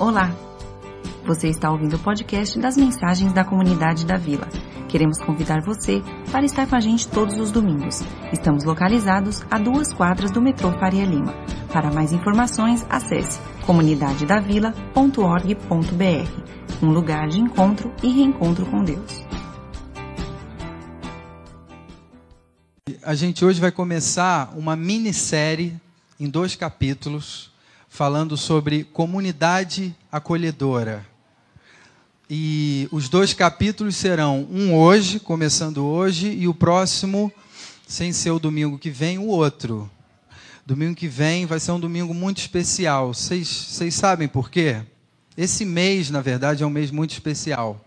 Olá! Você está ouvindo o podcast das mensagens da comunidade da Vila. Queremos convidar você para estar com a gente todos os domingos. Estamos localizados a duas quadras do metrô Faria Lima. Para mais informações, acesse comunidadedavila.org.br, um lugar de encontro e reencontro com Deus. A gente hoje vai começar uma minissérie em dois capítulos falando sobre comunidade acolhedora. E os dois capítulos serão um hoje, começando hoje, e o próximo, sem ser o domingo que vem, o outro. Domingo que vem vai ser um domingo muito especial. Vocês sabem por quê? Esse mês, na verdade, é um mês muito especial.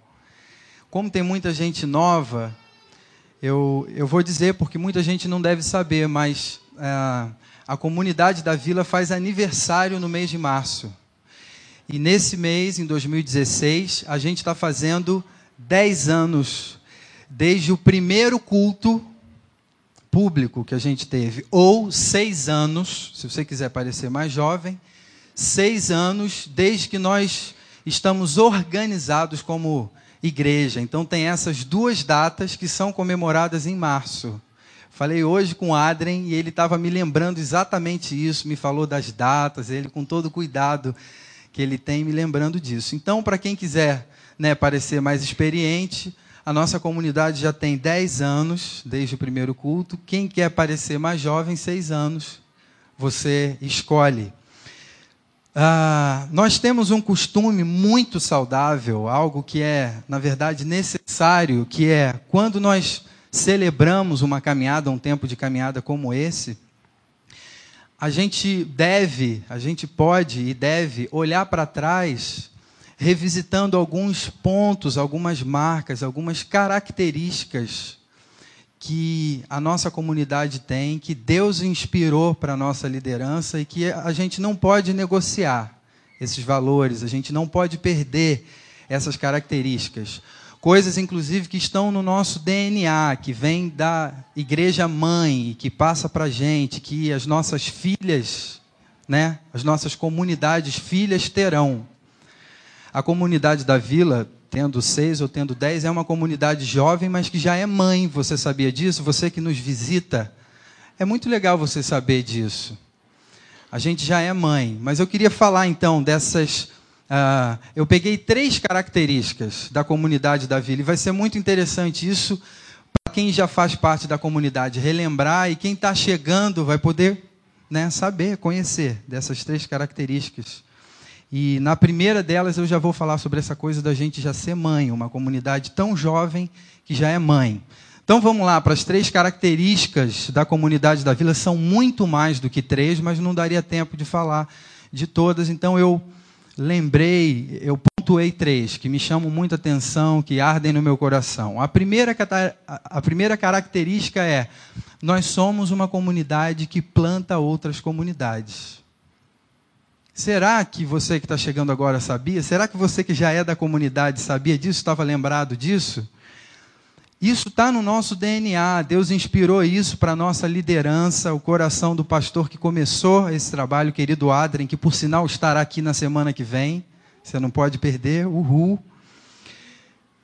Como tem muita gente nova, eu, eu vou dizer porque muita gente não deve saber, mas é, a comunidade da vila faz aniversário no mês de março. E nesse mês, em 2016, a gente está fazendo 10 anos desde o primeiro culto público que a gente teve, ou seis anos, se você quiser parecer mais jovem, seis anos desde que nós estamos organizados como igreja. Então tem essas duas datas que são comemoradas em março. Falei hoje com o Adrien e ele estava me lembrando exatamente isso, me falou das datas, ele com todo o cuidado que ele tem me lembrando disso. Então, para quem quiser né, parecer mais experiente, a nossa comunidade já tem 10 anos, desde o primeiro culto. Quem quer parecer mais jovem, 6 anos, você escolhe. Ah, nós temos um costume muito saudável, algo que é, na verdade, necessário, que é quando nós celebramos uma caminhada, um tempo de caminhada como esse, a gente deve, a gente pode e deve olhar para trás, revisitando alguns pontos, algumas marcas, algumas características que a nossa comunidade tem, que Deus inspirou para a nossa liderança e que a gente não pode negociar esses valores, a gente não pode perder essas características. Coisas, inclusive, que estão no nosso DNA, que vem da igreja mãe, que passa para gente, que as nossas filhas, né, as nossas comunidades filhas terão. A comunidade da vila, tendo seis ou tendo dez, é uma comunidade jovem, mas que já é mãe. Você sabia disso? Você que nos visita. É muito legal você saber disso. A gente já é mãe. Mas eu queria falar então dessas Uh, eu peguei três características da comunidade da vila e vai ser muito interessante isso para quem já faz parte da comunidade relembrar e quem está chegando vai poder né, saber, conhecer dessas três características. E na primeira delas eu já vou falar sobre essa coisa da gente já ser mãe, uma comunidade tão jovem que já é mãe. Então vamos lá para as três características da comunidade da vila. São muito mais do que três, mas não daria tempo de falar de todas. Então eu lembrei, eu pontuei três que me chamam muita atenção, que ardem no meu coração. A primeira, a primeira característica é: nós somos uma comunidade que planta outras comunidades. Será que você que está chegando agora sabia? Será que você que já é da comunidade sabia disso? Estava lembrado disso? Isso está no nosso DNA. Deus inspirou isso para a nossa liderança, o coração do pastor que começou esse trabalho, querido Adrien, que por sinal estará aqui na semana que vem. Você não pode perder, uhul.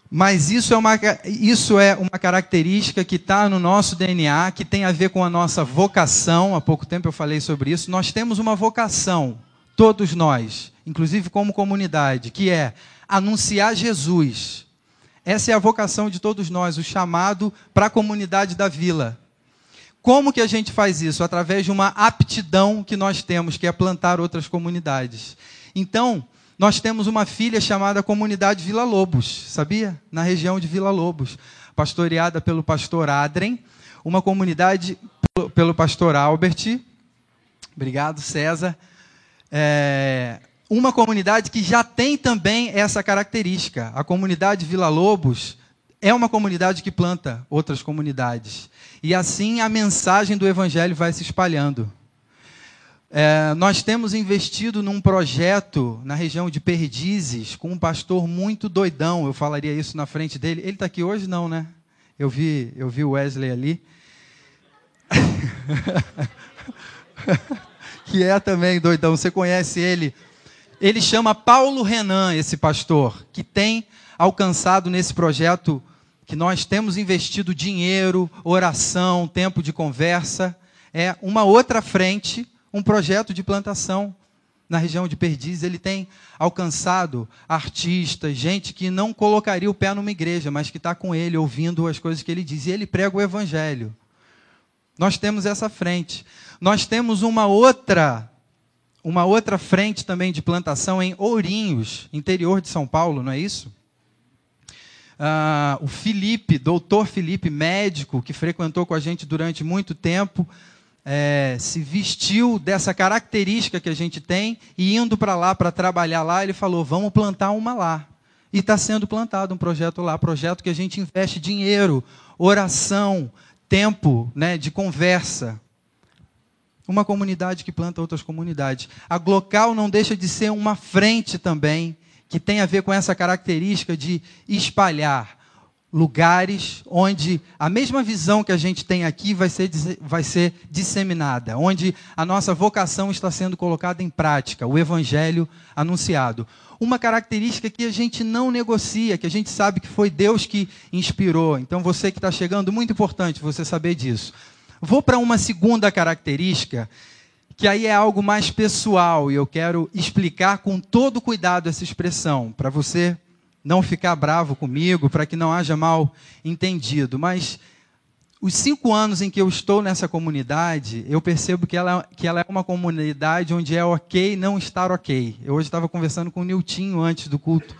Mas isso é uma, isso é uma característica que está no nosso DNA, que tem a ver com a nossa vocação. Há pouco tempo eu falei sobre isso. Nós temos uma vocação, todos nós, inclusive como comunidade, que é anunciar Jesus essa é a vocação de todos nós, o chamado para a comunidade da vila. Como que a gente faz isso? Através de uma aptidão que nós temos, que é plantar outras comunidades. Então, nós temos uma filha chamada Comunidade Vila Lobos, sabia? Na região de Vila Lobos, pastoreada pelo pastor Adrem, uma comunidade pelo pastor Albert. Obrigado, César. É, uma comunidade que já tem também essa característica. A comunidade Vila Lobos é uma comunidade que planta outras comunidades. E assim a mensagem do Evangelho vai se espalhando. É, nós temos investido num projeto na região de Perdizes com um pastor muito doidão. Eu falaria isso na frente dele. Ele está aqui hoje, não, né? Eu vi, eu vi o Wesley ali. que é também doidão. Você conhece ele? Ele chama Paulo Renan, esse pastor, que tem alcançado nesse projeto que nós temos investido dinheiro, oração, tempo de conversa, é uma outra frente, um projeto de plantação na região de Perdiz. Ele tem alcançado artistas, gente que não colocaria o pé numa igreja, mas que está com ele, ouvindo as coisas que ele diz. E ele prega o evangelho. Nós temos essa frente. Nós temos uma outra uma outra frente também de plantação em Ourinhos, interior de São Paulo, não é isso? Ah, o Felipe, doutor Felipe, médico, que frequentou com a gente durante muito tempo, é, se vestiu dessa característica que a gente tem e indo para lá para trabalhar lá, ele falou: vamos plantar uma lá. E está sendo plantado um projeto lá, projeto que a gente investe dinheiro, oração, tempo né, de conversa. Uma comunidade que planta outras comunidades. A Glocal não deixa de ser uma frente também, que tem a ver com essa característica de espalhar lugares onde a mesma visão que a gente tem aqui vai ser, vai ser disseminada, onde a nossa vocação está sendo colocada em prática, o evangelho anunciado. Uma característica que a gente não negocia, que a gente sabe que foi Deus que inspirou. Então, você que está chegando, muito importante você saber disso. Vou para uma segunda característica, que aí é algo mais pessoal, e eu quero explicar com todo cuidado essa expressão, para você não ficar bravo comigo, para que não haja mal entendido. Mas os cinco anos em que eu estou nessa comunidade, eu percebo que ela, que ela é uma comunidade onde é ok não estar ok. Eu hoje estava conversando com o Niltinho antes do culto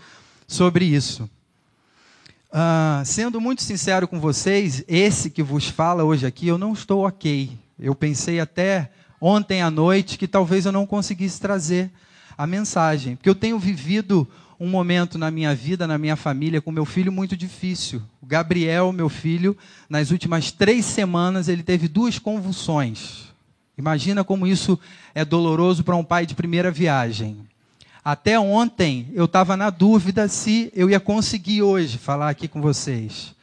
sobre isso. Uh, sendo muito sincero com vocês, esse que vos fala hoje aqui, eu não estou ok. Eu pensei até ontem à noite que talvez eu não conseguisse trazer a mensagem, porque eu tenho vivido um momento na minha vida, na minha família, com meu filho muito difícil. O Gabriel, meu filho, nas últimas três semanas, ele teve duas convulsões. Imagina como isso é doloroso para um pai de primeira viagem. Até ontem eu estava na dúvida se eu ia conseguir hoje falar aqui com vocês.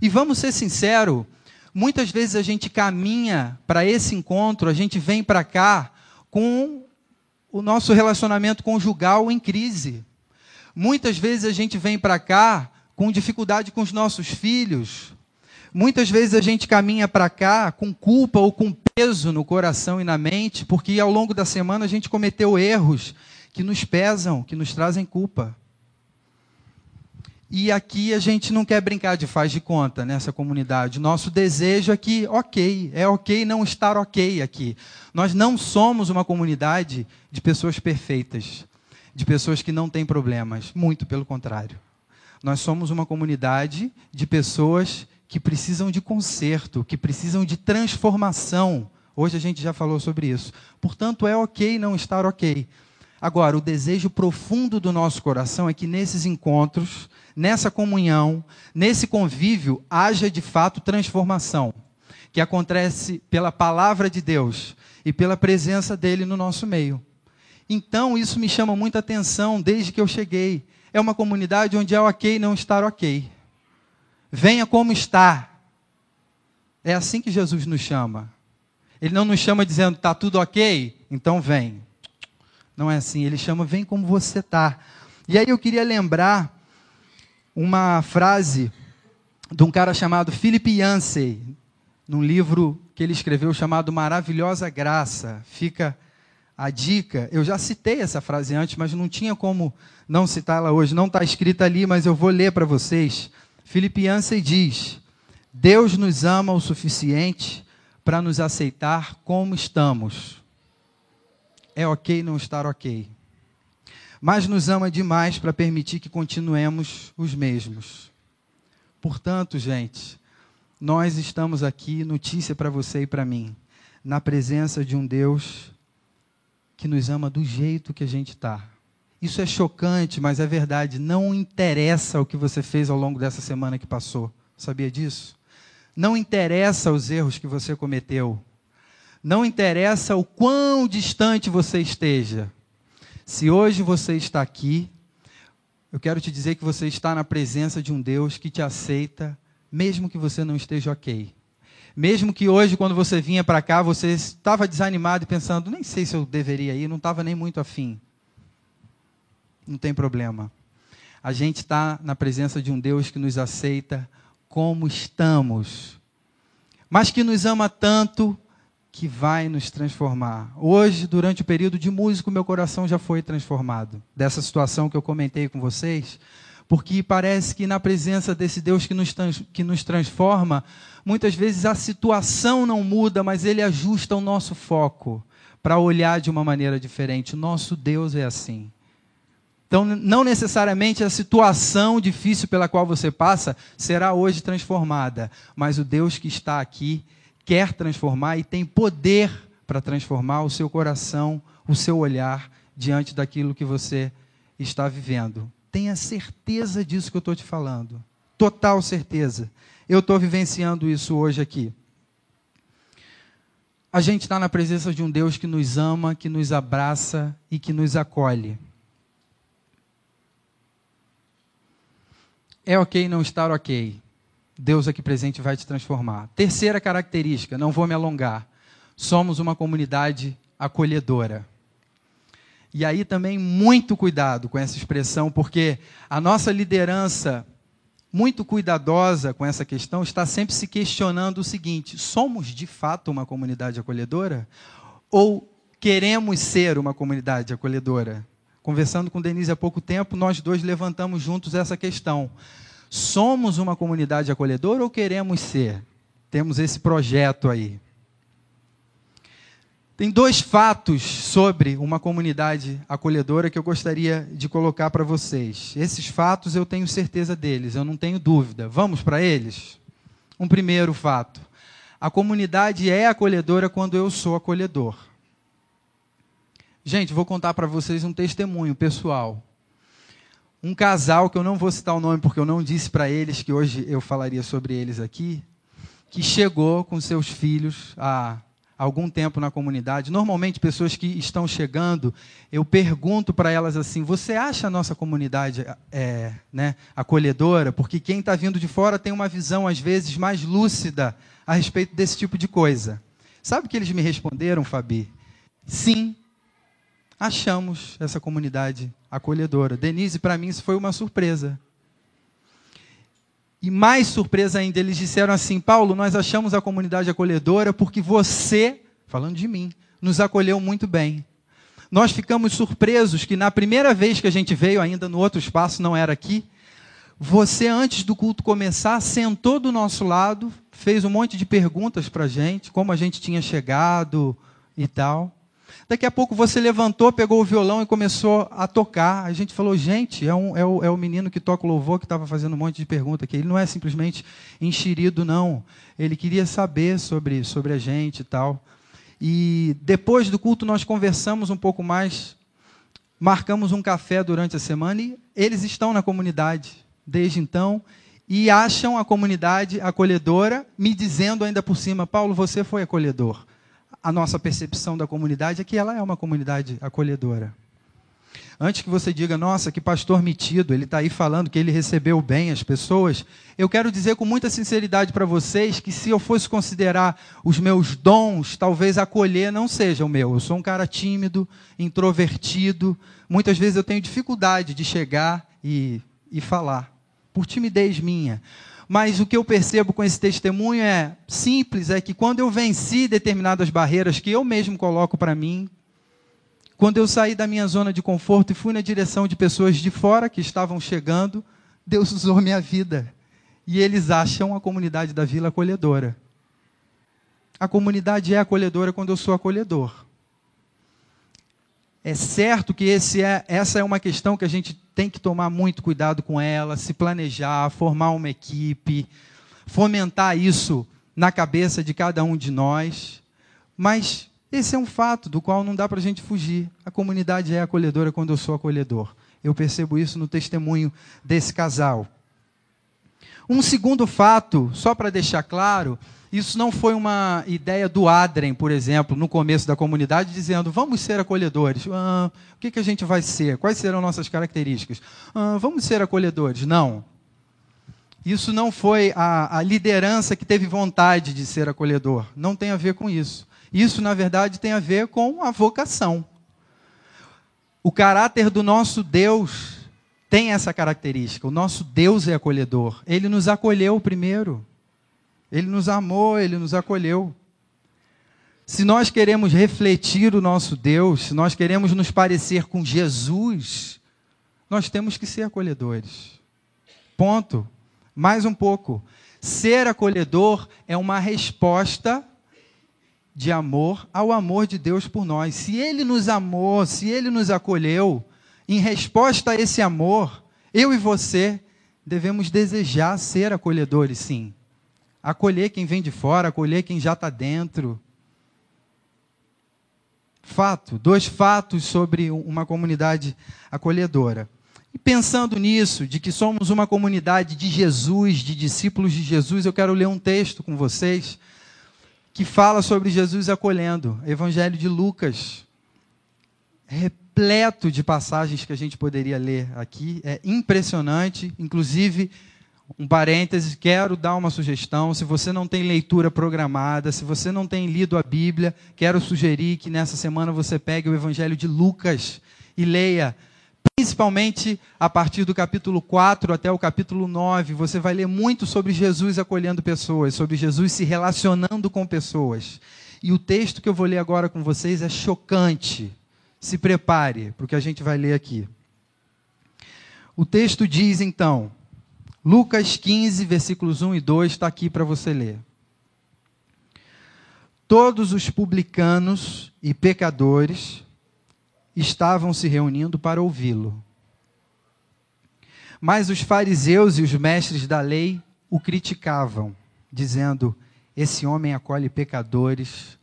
E vamos ser sinceros, muitas vezes a gente caminha para esse encontro, a gente vem para cá com o nosso relacionamento conjugal em crise. Muitas vezes a gente vem para cá com dificuldade com os nossos filhos. Muitas vezes a gente caminha para cá com culpa ou com peso no coração e na mente, porque ao longo da semana a gente cometeu erros que nos pesam, que nos trazem culpa. E aqui a gente não quer brincar de faz de conta nessa comunidade. Nosso desejo é que, ok, é ok não estar ok aqui. Nós não somos uma comunidade de pessoas perfeitas, de pessoas que não têm problemas. Muito pelo contrário. Nós somos uma comunidade de pessoas que precisam de conserto, que precisam de transformação. Hoje a gente já falou sobre isso. Portanto, é ok não estar ok. Agora, o desejo profundo do nosso coração é que nesses encontros, nessa comunhão, nesse convívio, haja de fato transformação, que acontece pela palavra de Deus e pela presença dele no nosso meio. Então, isso me chama muita atenção desde que eu cheguei. É uma comunidade onde é ok não estar ok. Venha como está. É assim que Jesus nos chama. Ele não nos chama dizendo, está tudo ok? Então vem. Não é assim. Ele chama, vem como você está. E aí eu queria lembrar uma frase de um cara chamado Philip Yancey, num livro que ele escreveu chamado Maravilhosa Graça. Fica a dica. Eu já citei essa frase antes, mas não tinha como não citá-la hoje. Não está escrita ali, mas eu vou ler para vocês. Philip Yancey diz: Deus nos ama o suficiente para nos aceitar como estamos é ok não estar ok. Mas nos ama demais para permitir que continuemos os mesmos. Portanto, gente, nós estamos aqui, notícia para você e para mim, na presença de um Deus que nos ama do jeito que a gente está. Isso é chocante, mas é verdade. Não interessa o que você fez ao longo dessa semana que passou. Sabia disso? Não interessa os erros que você cometeu. Não interessa o quão distante você esteja. Se hoje você está aqui, eu quero te dizer que você está na presença de um Deus que te aceita, mesmo que você não esteja ok. Mesmo que hoje, quando você vinha para cá, você estava desanimado e pensando, nem sei se eu deveria ir, não estava nem muito afim. não tem problema. A gente está na presença de um Deus que nos aceita como estamos, mas que nos ama tanto que vai nos transformar. Hoje, durante o período de músico, meu coração já foi transformado dessa situação que eu comentei com vocês, porque parece que na presença desse Deus que nos, que nos transforma, muitas vezes a situação não muda, mas ele ajusta o nosso foco para olhar de uma maneira diferente. O nosso Deus é assim. Então, não necessariamente a situação difícil pela qual você passa será hoje transformada, mas o Deus que está aqui quer transformar e tem poder para transformar o seu coração, o seu olhar diante daquilo que você está vivendo. Tenha certeza disso que eu estou te falando. Total certeza. Eu estou vivenciando isso hoje aqui. A gente está na presença de um Deus que nos ama, que nos abraça e que nos acolhe. É ok não estar ok. Deus aqui presente vai te transformar. Terceira característica, não vou me alongar. Somos uma comunidade acolhedora. E aí também muito cuidado com essa expressão, porque a nossa liderança, muito cuidadosa com essa questão, está sempre se questionando o seguinte: somos de fato uma comunidade acolhedora? Ou queremos ser uma comunidade acolhedora? Conversando com Denise há pouco tempo, nós dois levantamos juntos essa questão. Somos uma comunidade acolhedora ou queremos ser? Temos esse projeto aí. Tem dois fatos sobre uma comunidade acolhedora que eu gostaria de colocar para vocês. Esses fatos eu tenho certeza deles, eu não tenho dúvida. Vamos para eles? Um primeiro fato: a comunidade é acolhedora quando eu sou acolhedor. Gente, vou contar para vocês um testemunho pessoal. Um casal, que eu não vou citar o nome porque eu não disse para eles que hoje eu falaria sobre eles aqui, que chegou com seus filhos há algum tempo na comunidade. Normalmente, pessoas que estão chegando, eu pergunto para elas assim: você acha a nossa comunidade é, né, acolhedora? Porque quem está vindo de fora tem uma visão, às vezes, mais lúcida a respeito desse tipo de coisa. Sabe o que eles me responderam, Fabi? Sim, achamos essa comunidade acolhedora. Denise, para mim, isso foi uma surpresa. E mais surpresa ainda, eles disseram assim: Paulo, nós achamos a comunidade acolhedora porque você, falando de mim, nos acolheu muito bem. Nós ficamos surpresos que na primeira vez que a gente veio, ainda no outro espaço, não era aqui, você, antes do culto começar, sentou do nosso lado, fez um monte de perguntas para a gente, como a gente tinha chegado e tal. Daqui a pouco você levantou, pegou o violão e começou a tocar. A gente falou, gente, é, um, é, o, é o menino que toca o louvor que estava fazendo um monte de pergunta aqui. Ele não é simplesmente enxerido, não. Ele queria saber sobre, sobre a gente e tal. E depois do culto nós conversamos um pouco mais, marcamos um café durante a semana e eles estão na comunidade desde então e acham a comunidade acolhedora, me dizendo ainda por cima, Paulo, você foi acolhedor a nossa percepção da comunidade é que ela é uma comunidade acolhedora. Antes que você diga, nossa, que pastor metido, ele está aí falando que ele recebeu bem as pessoas, eu quero dizer com muita sinceridade para vocês que se eu fosse considerar os meus dons, talvez acolher não seja o meu. Eu sou um cara tímido, introvertido, muitas vezes eu tenho dificuldade de chegar e, e falar, por timidez minha. Mas o que eu percebo com esse testemunho é simples, é que quando eu venci determinadas barreiras que eu mesmo coloco para mim, quando eu saí da minha zona de conforto e fui na direção de pessoas de fora que estavam chegando, Deus usou minha vida. E eles acham a comunidade da vila acolhedora. A comunidade é acolhedora quando eu sou acolhedor. É certo que é, essa é uma questão que a gente tem que tomar muito cuidado com ela, se planejar, formar uma equipe, fomentar isso na cabeça de cada um de nós. Mas esse é um fato do qual não dá para a gente fugir. A comunidade é acolhedora quando eu sou acolhedor. Eu percebo isso no testemunho desse casal. Um segundo fato, só para deixar claro, isso não foi uma ideia do Adrem, por exemplo, no começo da comunidade, dizendo vamos ser acolhedores. Ah, o que, que a gente vai ser? Quais serão nossas características? Ah, vamos ser acolhedores. Não. Isso não foi a, a liderança que teve vontade de ser acolhedor. Não tem a ver com isso. Isso, na verdade, tem a ver com a vocação. O caráter do nosso Deus tem essa característica. O nosso Deus é acolhedor. Ele nos acolheu primeiro. Ele nos amou, ele nos acolheu. Se nós queremos refletir o nosso Deus, se nós queremos nos parecer com Jesus, nós temos que ser acolhedores. Ponto. Mais um pouco. Ser acolhedor é uma resposta de amor ao amor de Deus por nós. Se Ele nos amou, se Ele nos acolheu, em resposta a esse amor, eu e você devemos desejar ser acolhedores, sim. Acolher quem vem de fora, acolher quem já está dentro. Fato, dois fatos sobre uma comunidade acolhedora. E pensando nisso, de que somos uma comunidade de Jesus, de discípulos de Jesus, eu quero ler um texto com vocês que fala sobre Jesus acolhendo. Evangelho de Lucas. Repleto de passagens que a gente poderia ler aqui. É impressionante. Inclusive, um parêntese, quero dar uma sugestão. Se você não tem leitura programada, se você não tem lido a Bíblia, quero sugerir que nessa semana você pegue o Evangelho de Lucas e leia principalmente a partir do capítulo 4 até o capítulo 9, você vai ler muito sobre Jesus acolhendo pessoas, sobre Jesus se relacionando com pessoas. E o texto que eu vou ler agora com vocês é chocante. Se prepare, porque a gente vai ler aqui. O texto diz então, Lucas 15, versículos 1 e 2, está aqui para você ler. Todos os publicanos e pecadores estavam se reunindo para ouvi-lo. Mas os fariseus e os mestres da lei o criticavam, dizendo: Esse homem acolhe pecadores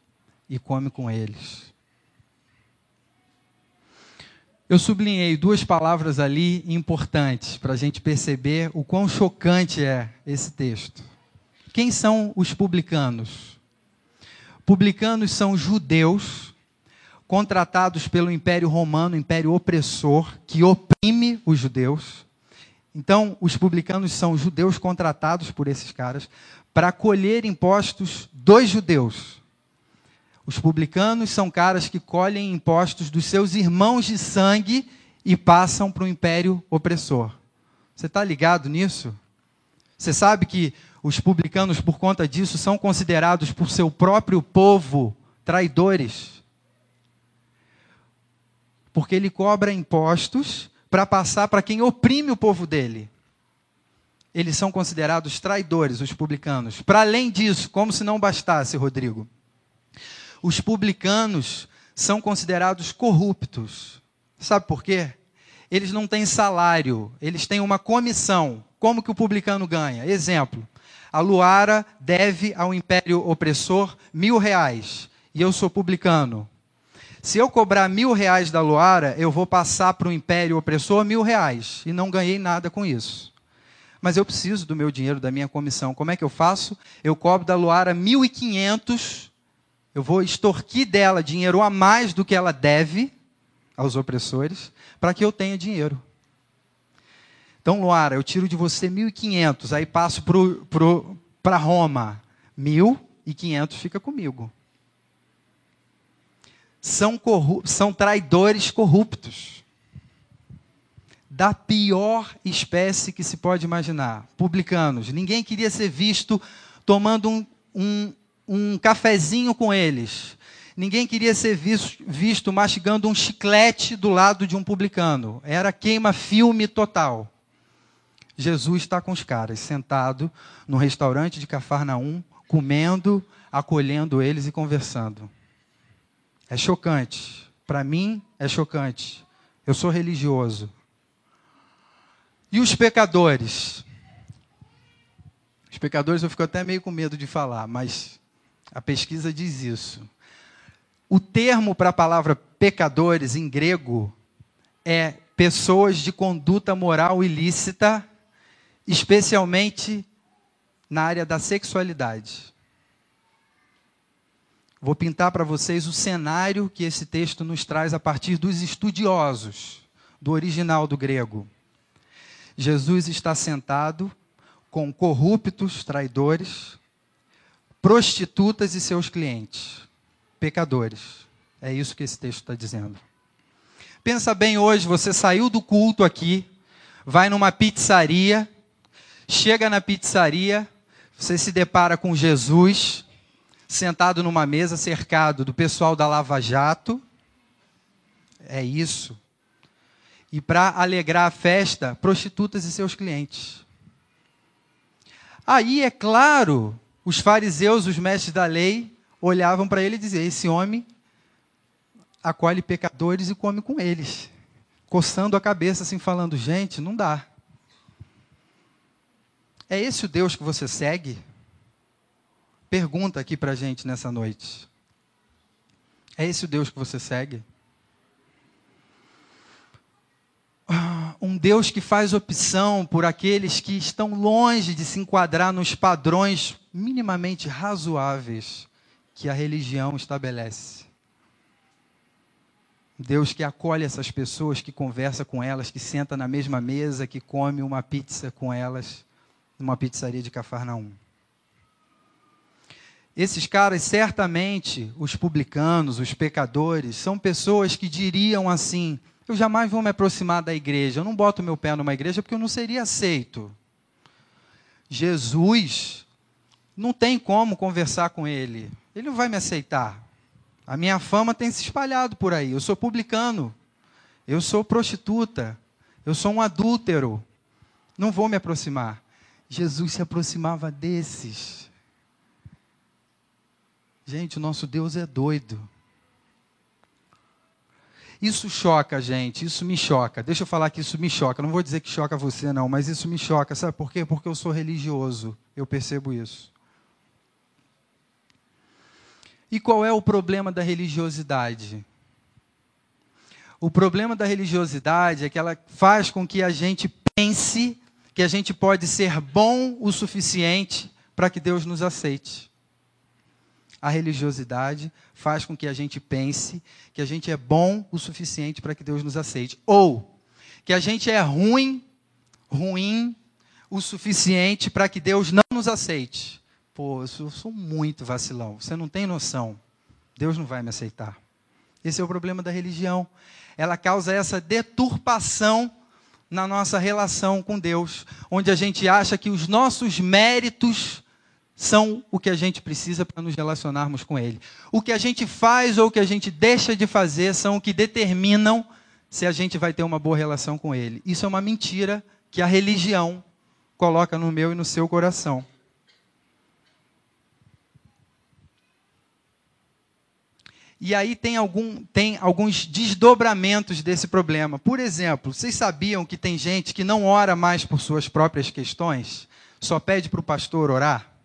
e come com eles. Eu sublinhei duas palavras ali importantes para a gente perceber o quão chocante é esse texto. Quem são os publicanos? Publicanos são judeus contratados pelo Império Romano, Império opressor, que oprime os judeus. Então, os publicanos são judeus contratados por esses caras para colher impostos dos judeus. Os publicanos são caras que colhem impostos dos seus irmãos de sangue e passam para o império opressor. Você está ligado nisso? Você sabe que os publicanos, por conta disso, são considerados por seu próprio povo traidores porque ele cobra impostos para passar para quem oprime o povo dele. Eles são considerados traidores, os publicanos. Para além disso, como se não bastasse, Rodrigo, os publicanos são considerados corruptos. Sabe por quê? Eles não têm salário, eles têm uma comissão. Como que o publicano ganha? Exemplo: a Luara deve ao império opressor mil reais e eu sou publicano. Se eu cobrar mil reais da Luara, eu vou passar para o império opressor mil reais. E não ganhei nada com isso. Mas eu preciso do meu dinheiro, da minha comissão. Como é que eu faço? Eu cobro da Luara mil e quinhentos. Eu vou extorquir dela dinheiro a mais do que ela deve aos opressores, para que eu tenha dinheiro. Então, Luara, eu tiro de você mil e quinhentos, aí passo para Roma. Mil e quinhentos fica comigo são, são traidores corruptos. Da pior espécie que se pode imaginar. Publicanos. Ninguém queria ser visto tomando um, um, um cafezinho com eles. Ninguém queria ser visto, visto mastigando um chiclete do lado de um publicano. Era queima-filme total. Jesus está com os caras, sentado no restaurante de Cafarnaum, comendo, acolhendo eles e conversando. É chocante. Para mim, é chocante. Eu sou religioso. E os pecadores? Os pecadores eu fico até meio com medo de falar, mas a pesquisa diz isso. O termo para a palavra pecadores em grego é pessoas de conduta moral ilícita, especialmente na área da sexualidade. Vou pintar para vocês o cenário que esse texto nos traz a partir dos estudiosos, do original do grego. Jesus está sentado com corruptos, traidores, prostitutas e seus clientes, pecadores. É isso que esse texto está dizendo. Pensa bem hoje, você saiu do culto aqui, vai numa pizzaria, chega na pizzaria, você se depara com Jesus, sentado numa mesa, cercado do pessoal da Lava Jato. É isso. E para alegrar a festa, prostitutas e seus clientes. Aí, é claro, os fariseus, os mestres da lei, olhavam para ele e diziam: Esse homem acolhe pecadores e come com eles. Coçando a cabeça, assim, falando: Gente, não dá. É esse o Deus que você segue? Pergunta aqui para a gente nessa noite. É esse o Deus que você segue? Um Deus que faz opção por aqueles que estão longe de se enquadrar nos padrões minimamente razoáveis que a religião estabelece. Deus que acolhe essas pessoas, que conversa com elas, que senta na mesma mesa, que come uma pizza com elas numa pizzaria de Cafarnaum. Esses caras, certamente, os publicanos, os pecadores, são pessoas que diriam assim: eu jamais vou me aproximar da igreja, eu não boto meu pé numa igreja porque eu não seria aceito. Jesus, não tem como conversar com ele, ele não vai me aceitar. A minha fama tem se espalhado por aí, eu sou publicano, eu sou prostituta, eu sou um adúltero, não vou me aproximar. Jesus se aproximava desses. Gente, o nosso Deus é doido. Isso choca gente, isso me choca. Deixa eu falar que isso me choca. Não vou dizer que choca você, não, mas isso me choca. Sabe por quê? Porque eu sou religioso. Eu percebo isso. E qual é o problema da religiosidade? O problema da religiosidade é que ela faz com que a gente pense que a gente pode ser bom o suficiente para que Deus nos aceite. A religiosidade faz com que a gente pense que a gente é bom o suficiente para que Deus nos aceite. Ou que a gente é ruim, ruim o suficiente para que Deus não nos aceite. Pô, eu sou, muito vacilão. Você não tem noção. Deus não vai me aceitar. Esse é o problema da religião. Ela causa essa deturpação na nossa relação com Deus, onde a gente acha que os nossos méritos são o que a gente precisa para nos relacionarmos com Ele. O que a gente faz ou o que a gente deixa de fazer são o que determinam se a gente vai ter uma boa relação com Ele. Isso é uma mentira que a religião coloca no meu e no seu coração. E aí tem, algum, tem alguns desdobramentos desse problema. Por exemplo, vocês sabiam que tem gente que não ora mais por suas próprias questões, só pede para o pastor orar?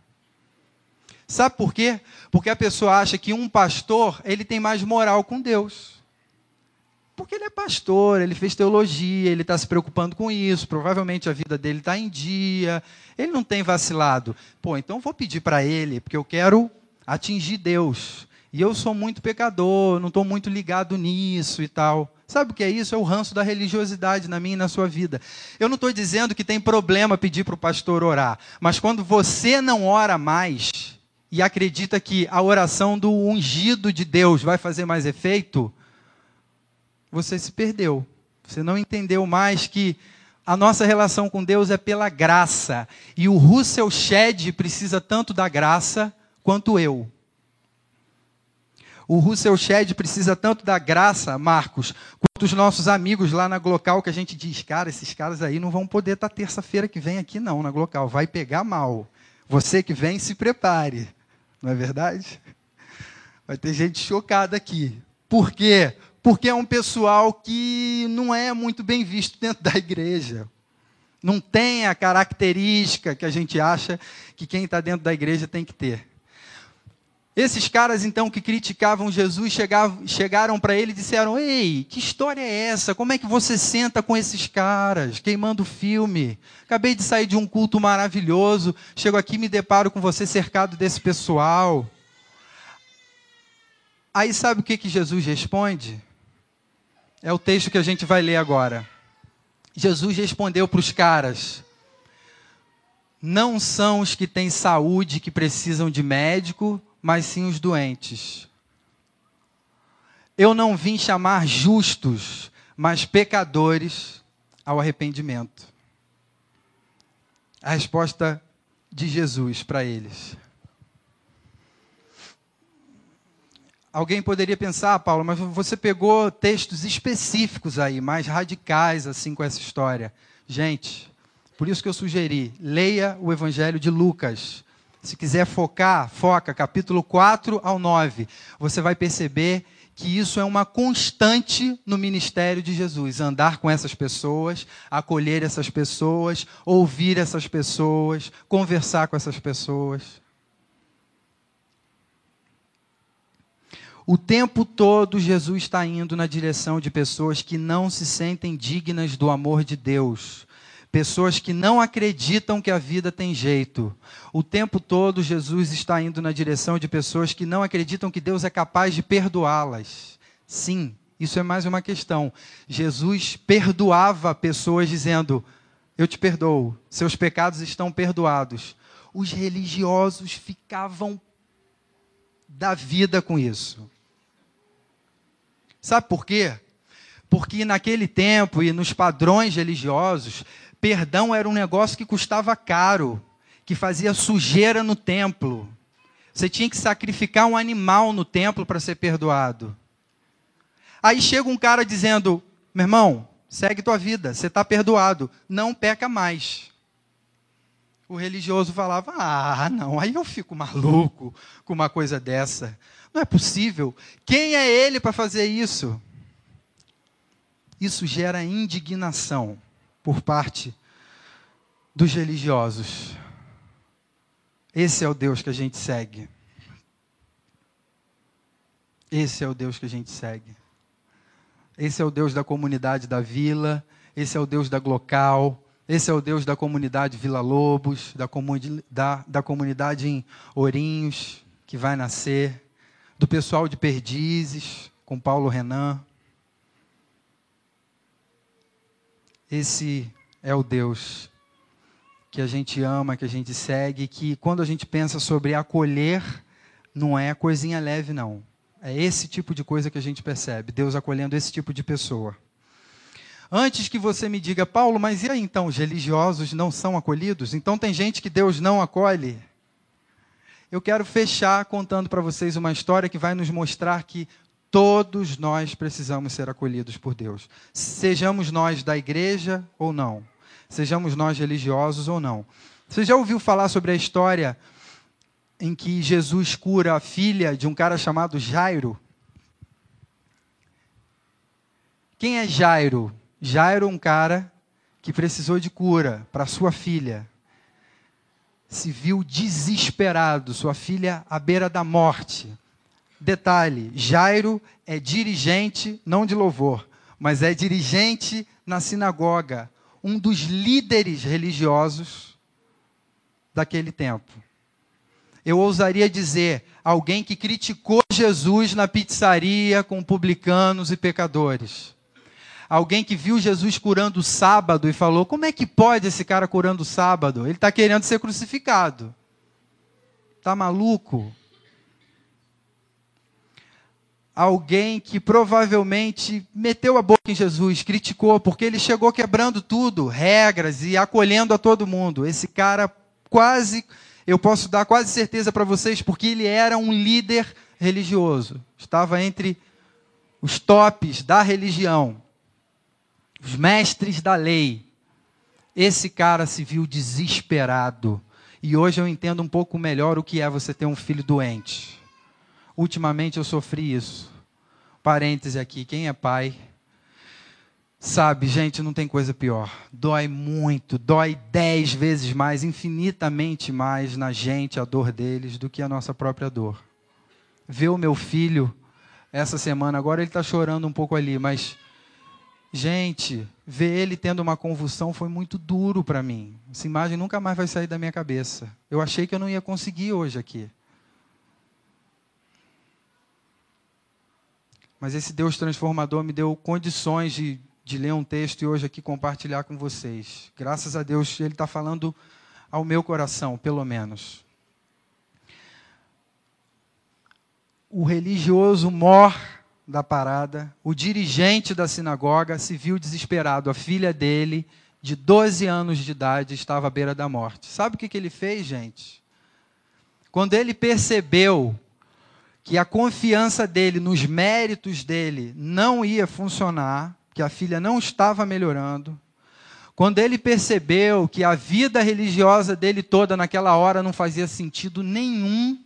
Sabe por quê? Porque a pessoa acha que um pastor ele tem mais moral com Deus. Porque ele é pastor, ele fez teologia, ele está se preocupando com isso, provavelmente a vida dele está em dia, ele não tem vacilado. Pô, então vou pedir para ele, porque eu quero atingir Deus. E eu sou muito pecador, não estou muito ligado nisso e tal. Sabe o que é isso? É o ranço da religiosidade na minha e na sua vida. Eu não estou dizendo que tem problema pedir para o pastor orar, mas quando você não ora mais e acredita que a oração do ungido de Deus vai fazer mais efeito, você se perdeu. Você não entendeu mais que a nossa relação com Deus é pela graça. E o Russell Shedd precisa tanto da graça quanto eu. O Russell Shedd precisa tanto da graça, Marcos, quanto os nossos amigos lá na Glocal, que a gente diz, cara, esses caras aí não vão poder estar terça-feira que vem aqui não, na Glocal, vai pegar mal. Você que vem, se prepare. Não é verdade? Vai ter gente chocada aqui. Por quê? Porque é um pessoal que não é muito bem visto dentro da igreja. Não tem a característica que a gente acha que quem está dentro da igreja tem que ter. Esses caras, então, que criticavam Jesus, chegavam, chegaram para ele e disseram: Ei, que história é essa? Como é que você senta com esses caras, queimando filme? Acabei de sair de um culto maravilhoso, chego aqui e me deparo com você cercado desse pessoal. Aí sabe o que, que Jesus responde? É o texto que a gente vai ler agora. Jesus respondeu para os caras: Não são os que têm saúde que precisam de médico mas sim os doentes. Eu não vim chamar justos, mas pecadores ao arrependimento. A resposta de Jesus para eles. Alguém poderia pensar, Paulo, mas você pegou textos específicos aí, mais radicais assim com essa história. Gente, por isso que eu sugeri, leia o Evangelho de Lucas. Se quiser focar, foca capítulo 4 ao 9. Você vai perceber que isso é uma constante no ministério de Jesus, andar com essas pessoas, acolher essas pessoas, ouvir essas pessoas, conversar com essas pessoas. O tempo todo Jesus está indo na direção de pessoas que não se sentem dignas do amor de Deus, pessoas que não acreditam que a vida tem jeito. O tempo todo Jesus está indo na direção de pessoas que não acreditam que Deus é capaz de perdoá-las. Sim, isso é mais uma questão. Jesus perdoava pessoas dizendo: Eu te perdoo, seus pecados estão perdoados. Os religiosos ficavam da vida com isso. Sabe por quê? Porque naquele tempo e nos padrões religiosos, perdão era um negócio que custava caro, que fazia sujeira no templo. Você tinha que sacrificar um animal no templo para ser perdoado. Aí chega um cara dizendo: meu irmão, segue tua vida, você está perdoado, não peca mais. O religioso falava: ah, não, aí eu fico maluco com uma coisa dessa. Não é possível. Quem é ele para fazer isso? Isso gera indignação por parte dos religiosos. Esse é o Deus que a gente segue. Esse é o Deus que a gente segue. Esse é o Deus da comunidade da vila. Esse é o Deus da Glocal. Esse é o Deus da comunidade Vila Lobos, da, comuni da, da comunidade em Ourinhos, que vai nascer do pessoal de Perdizes, com Paulo Renan. Esse é o Deus que a gente ama, que a gente segue, que quando a gente pensa sobre acolher, não é coisinha leve, não. É esse tipo de coisa que a gente percebe, Deus acolhendo esse tipo de pessoa. Antes que você me diga, Paulo, mas e aí então, os religiosos não são acolhidos? Então tem gente que Deus não acolhe? eu quero fechar contando para vocês uma história que vai nos mostrar que todos nós precisamos ser acolhidos por Deus. Sejamos nós da igreja ou não. Sejamos nós religiosos ou não. Você já ouviu falar sobre a história em que Jesus cura a filha de um cara chamado Jairo? Quem é Jairo? Jairo é um cara que precisou de cura para sua filha se viu desesperado, sua filha à beira da morte. Detalhe: Jairo é dirigente, não de louvor, mas é dirigente na sinagoga, um dos líderes religiosos daquele tempo. Eu ousaria dizer, alguém que criticou Jesus na pizzaria com publicanos e pecadores alguém que viu Jesus curando o sábado e falou: Como é que pode esse cara curando o sábado? Ele está querendo ser crucificado. Está maluco? Alguém que provavelmente meteu a boca em Jesus, criticou, porque ele chegou quebrando tudo, regras e acolhendo a todo mundo. Esse cara quase, eu posso dar quase certeza para vocês, porque ele era um líder religioso. Estava entre os tops da religião os mestres da lei. Esse cara se viu desesperado. E hoje eu entendo um pouco melhor o que é você ter um filho doente. Ultimamente eu sofri isso. Parêntese aqui, quem é pai sabe, gente, não tem coisa pior. Dói muito, dói dez vezes mais, infinitamente mais na gente a dor deles do que a nossa própria dor. Ver o meu filho essa semana, agora ele está chorando um pouco ali, mas Gente, ver ele tendo uma convulsão foi muito duro para mim. Essa imagem nunca mais vai sair da minha cabeça. Eu achei que eu não ia conseguir hoje aqui. Mas esse Deus transformador me deu condições de, de ler um texto e hoje aqui compartilhar com vocês. Graças a Deus, Ele está falando ao meu coração, pelo menos. O religioso mor da parada, o dirigente da sinagoga se viu desesperado. A filha dele, de 12 anos de idade, estava à beira da morte. Sabe o que, que ele fez, gente? Quando ele percebeu que a confiança dele nos méritos dele não ia funcionar, que a filha não estava melhorando, quando ele percebeu que a vida religiosa dele toda naquela hora não fazia sentido nenhum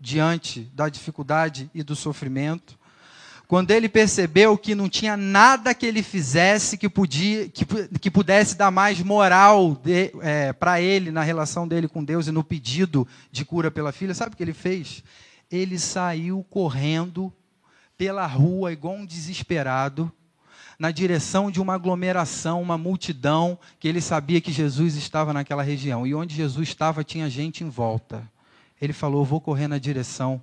diante da dificuldade e do sofrimento, quando ele percebeu que não tinha nada que ele fizesse que, podia, que, que pudesse dar mais moral é, para ele na relação dele com Deus e no pedido de cura pela filha, sabe o que ele fez? Ele saiu correndo pela rua igual um desesperado, na direção de uma aglomeração, uma multidão, que ele sabia que Jesus estava naquela região. E onde Jesus estava, tinha gente em volta. Ele falou: Vou correr na direção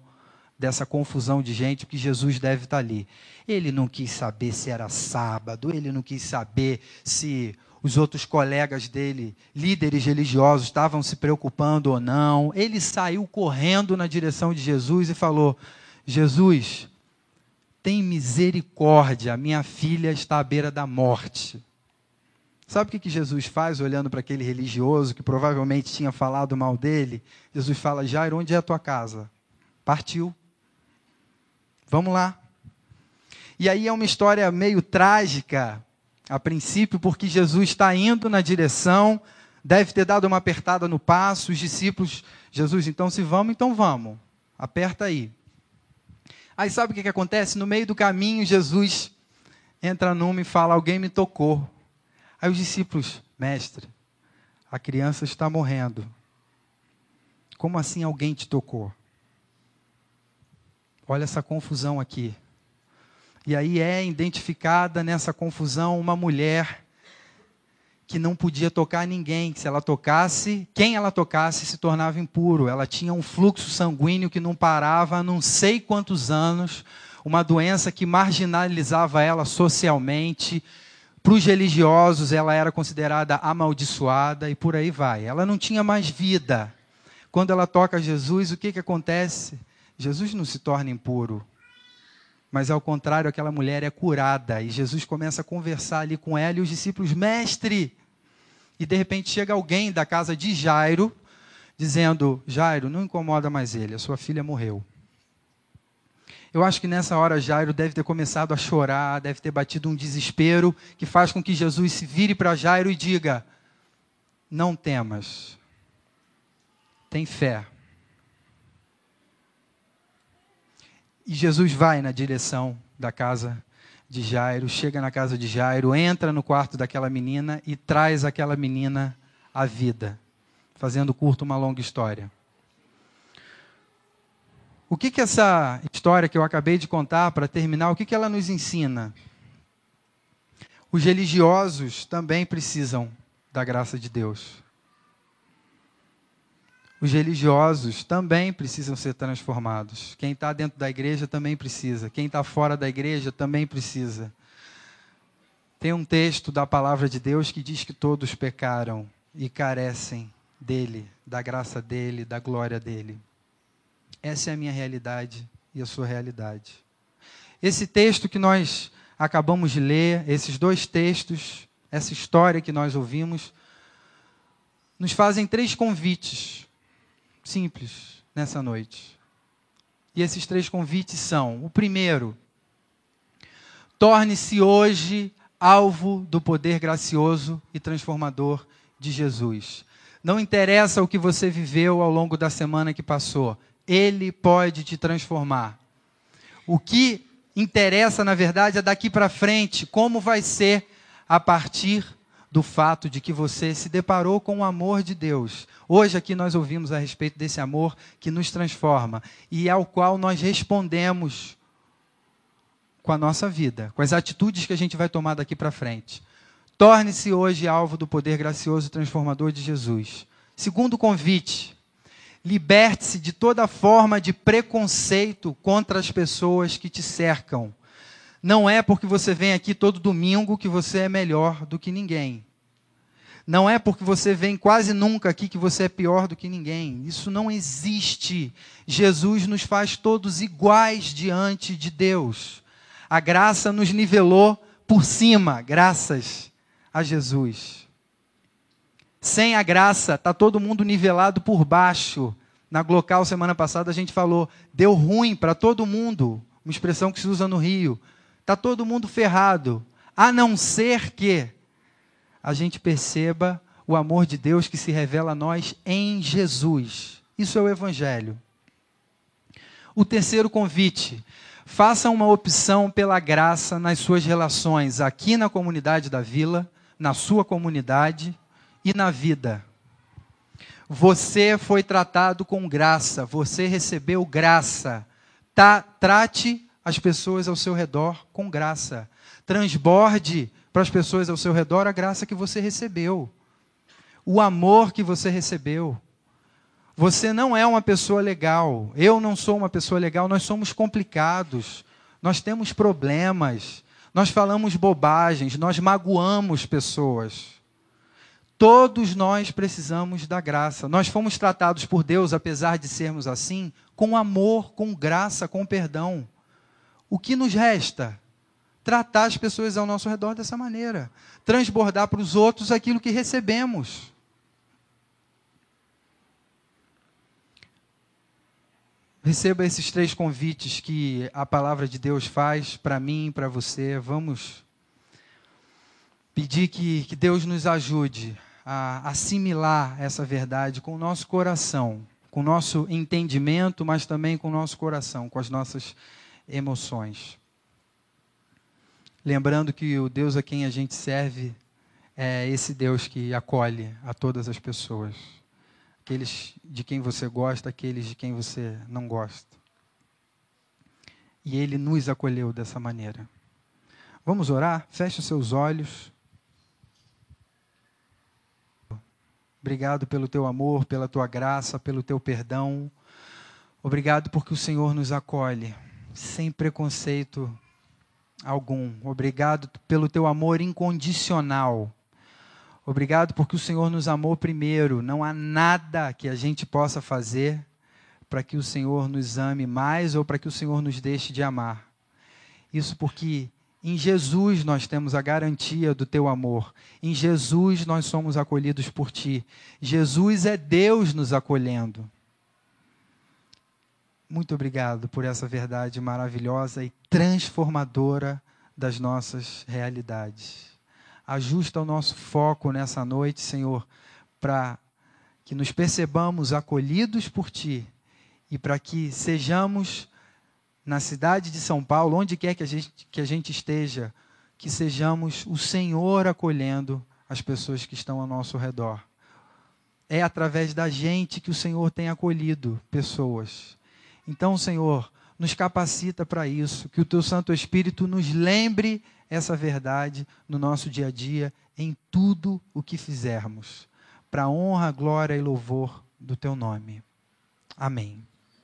dessa confusão de gente, porque Jesus deve estar ali. Ele não quis saber se era sábado, ele não quis saber se os outros colegas dele, líderes religiosos, estavam se preocupando ou não. Ele saiu correndo na direção de Jesus e falou: Jesus, tem misericórdia, minha filha está à beira da morte. Sabe o que, Jesus faz olhando para aquele religioso que provavelmente tinha falado mal dele? Jesus fala: Jairo, onde é a tua casa? Partiu. Vamos lá. E aí é uma história meio trágica, a princípio, porque Jesus está indo na direção, deve ter dado uma apertada no passo, os discípulos, Jesus, então se vamos, então vamos. Aperta aí. Aí sabe o que, que acontece? No meio do caminho, Jesus entra numa e fala: Alguém me tocou. Aí os discípulos, mestre, a criança está morrendo. Como assim alguém te tocou? Olha essa confusão aqui. E aí é identificada nessa confusão uma mulher que não podia tocar ninguém. Se ela tocasse, quem ela tocasse se tornava impuro. Ela tinha um fluxo sanguíneo que não parava há não sei quantos anos, uma doença que marginalizava ela socialmente. Para os religiosos, ela era considerada amaldiçoada e por aí vai. Ela não tinha mais vida. Quando ela toca Jesus, o que, que acontece? Jesus não se torna impuro. Mas ao contrário, aquela mulher é curada. E Jesus começa a conversar ali com ela e os discípulos, mestre. E de repente chega alguém da casa de Jairo, dizendo: Jairo, não incomoda mais ele, a sua filha morreu. Eu acho que nessa hora Jairo deve ter começado a chorar, deve ter batido um desespero que faz com que Jesus se vire para Jairo e diga: Não temas, tem fé. E Jesus vai na direção da casa de Jairo, chega na casa de Jairo, entra no quarto daquela menina e traz aquela menina à vida, fazendo curto uma longa história. O que, que essa história que eu acabei de contar, para terminar, o que, que ela nos ensina? Os religiosos também precisam da graça de Deus. Os religiosos também precisam ser transformados. Quem está dentro da igreja também precisa. Quem está fora da igreja também precisa. Tem um texto da palavra de Deus que diz que todos pecaram e carecem dele, da graça dele, da glória dele. Essa é a minha realidade e a sua realidade. Esse texto que nós acabamos de ler, esses dois textos, essa história que nós ouvimos, nos fazem três convites simples nessa noite. E esses três convites são: o primeiro, torne-se hoje alvo do poder gracioso e transformador de Jesus. Não interessa o que você viveu ao longo da semana que passou, ele pode te transformar. O que interessa, na verdade, é daqui para frente, como vai ser a partir do fato de que você se deparou com o amor de Deus. Hoje aqui nós ouvimos a respeito desse amor que nos transforma e ao qual nós respondemos com a nossa vida, com as atitudes que a gente vai tomar daqui para frente. Torne-se hoje alvo do poder gracioso e transformador de Jesus. Segundo convite, liberte-se de toda forma de preconceito contra as pessoas que te cercam não é porque você vem aqui todo domingo que você é melhor do que ninguém. Não é porque você vem quase nunca aqui que você é pior do que ninguém. Isso não existe. Jesus nos faz todos iguais diante de Deus. A graça nos nivelou por cima, graças a Jesus. Sem a graça, está todo mundo nivelado por baixo. Na Glocal, semana passada, a gente falou, deu ruim para todo mundo. Uma expressão que se usa no Rio. Está todo mundo ferrado. A não ser que a gente perceba o amor de Deus que se revela a nós em Jesus. Isso é o Evangelho. O terceiro convite: faça uma opção pela graça nas suas relações, aqui na comunidade da vila, na sua comunidade e na vida. Você foi tratado com graça, você recebeu graça. Tá, trate as pessoas ao seu redor com graça. Transborde para as pessoas ao seu redor a graça que você recebeu, o amor que você recebeu. Você não é uma pessoa legal, eu não sou uma pessoa legal, nós somos complicados, nós temos problemas, nós falamos bobagens, nós magoamos pessoas. Todos nós precisamos da graça. Nós fomos tratados por Deus, apesar de sermos assim, com amor, com graça, com perdão. O que nos resta? tratar as pessoas ao nosso redor dessa maneira, transbordar para os outros aquilo que recebemos. Receba esses três convites que a palavra de Deus faz para mim e para você. Vamos pedir que, que Deus nos ajude a assimilar essa verdade com o nosso coração, com o nosso entendimento, mas também com o nosso coração, com as nossas emoções. Lembrando que o Deus a quem a gente serve é esse Deus que acolhe a todas as pessoas. Aqueles de quem você gosta, aqueles de quem você não gosta. E Ele nos acolheu dessa maneira. Vamos orar? Feche os seus olhos. Obrigado pelo teu amor, pela tua graça, pelo teu perdão. Obrigado porque o Senhor nos acolhe, sem preconceito algum. Obrigado pelo teu amor incondicional. Obrigado porque o Senhor nos amou primeiro. Não há nada que a gente possa fazer para que o Senhor nos ame mais ou para que o Senhor nos deixe de amar. Isso porque em Jesus nós temos a garantia do teu amor. Em Jesus nós somos acolhidos por ti. Jesus é Deus nos acolhendo. Muito obrigado por essa verdade maravilhosa e transformadora das nossas realidades. Ajusta o nosso foco nessa noite, Senhor, para que nos percebamos acolhidos por Ti e para que sejamos na cidade de São Paulo, onde quer que a gente, que a gente esteja, que sejamos o Senhor acolhendo as pessoas que estão ao nosso redor. É através da gente que o Senhor tem acolhido pessoas. Então, Senhor, nos capacita para isso, que o Teu Santo Espírito nos lembre essa verdade no nosso dia a dia, em tudo o que fizermos, para honra, glória e louvor do Teu nome. Amém.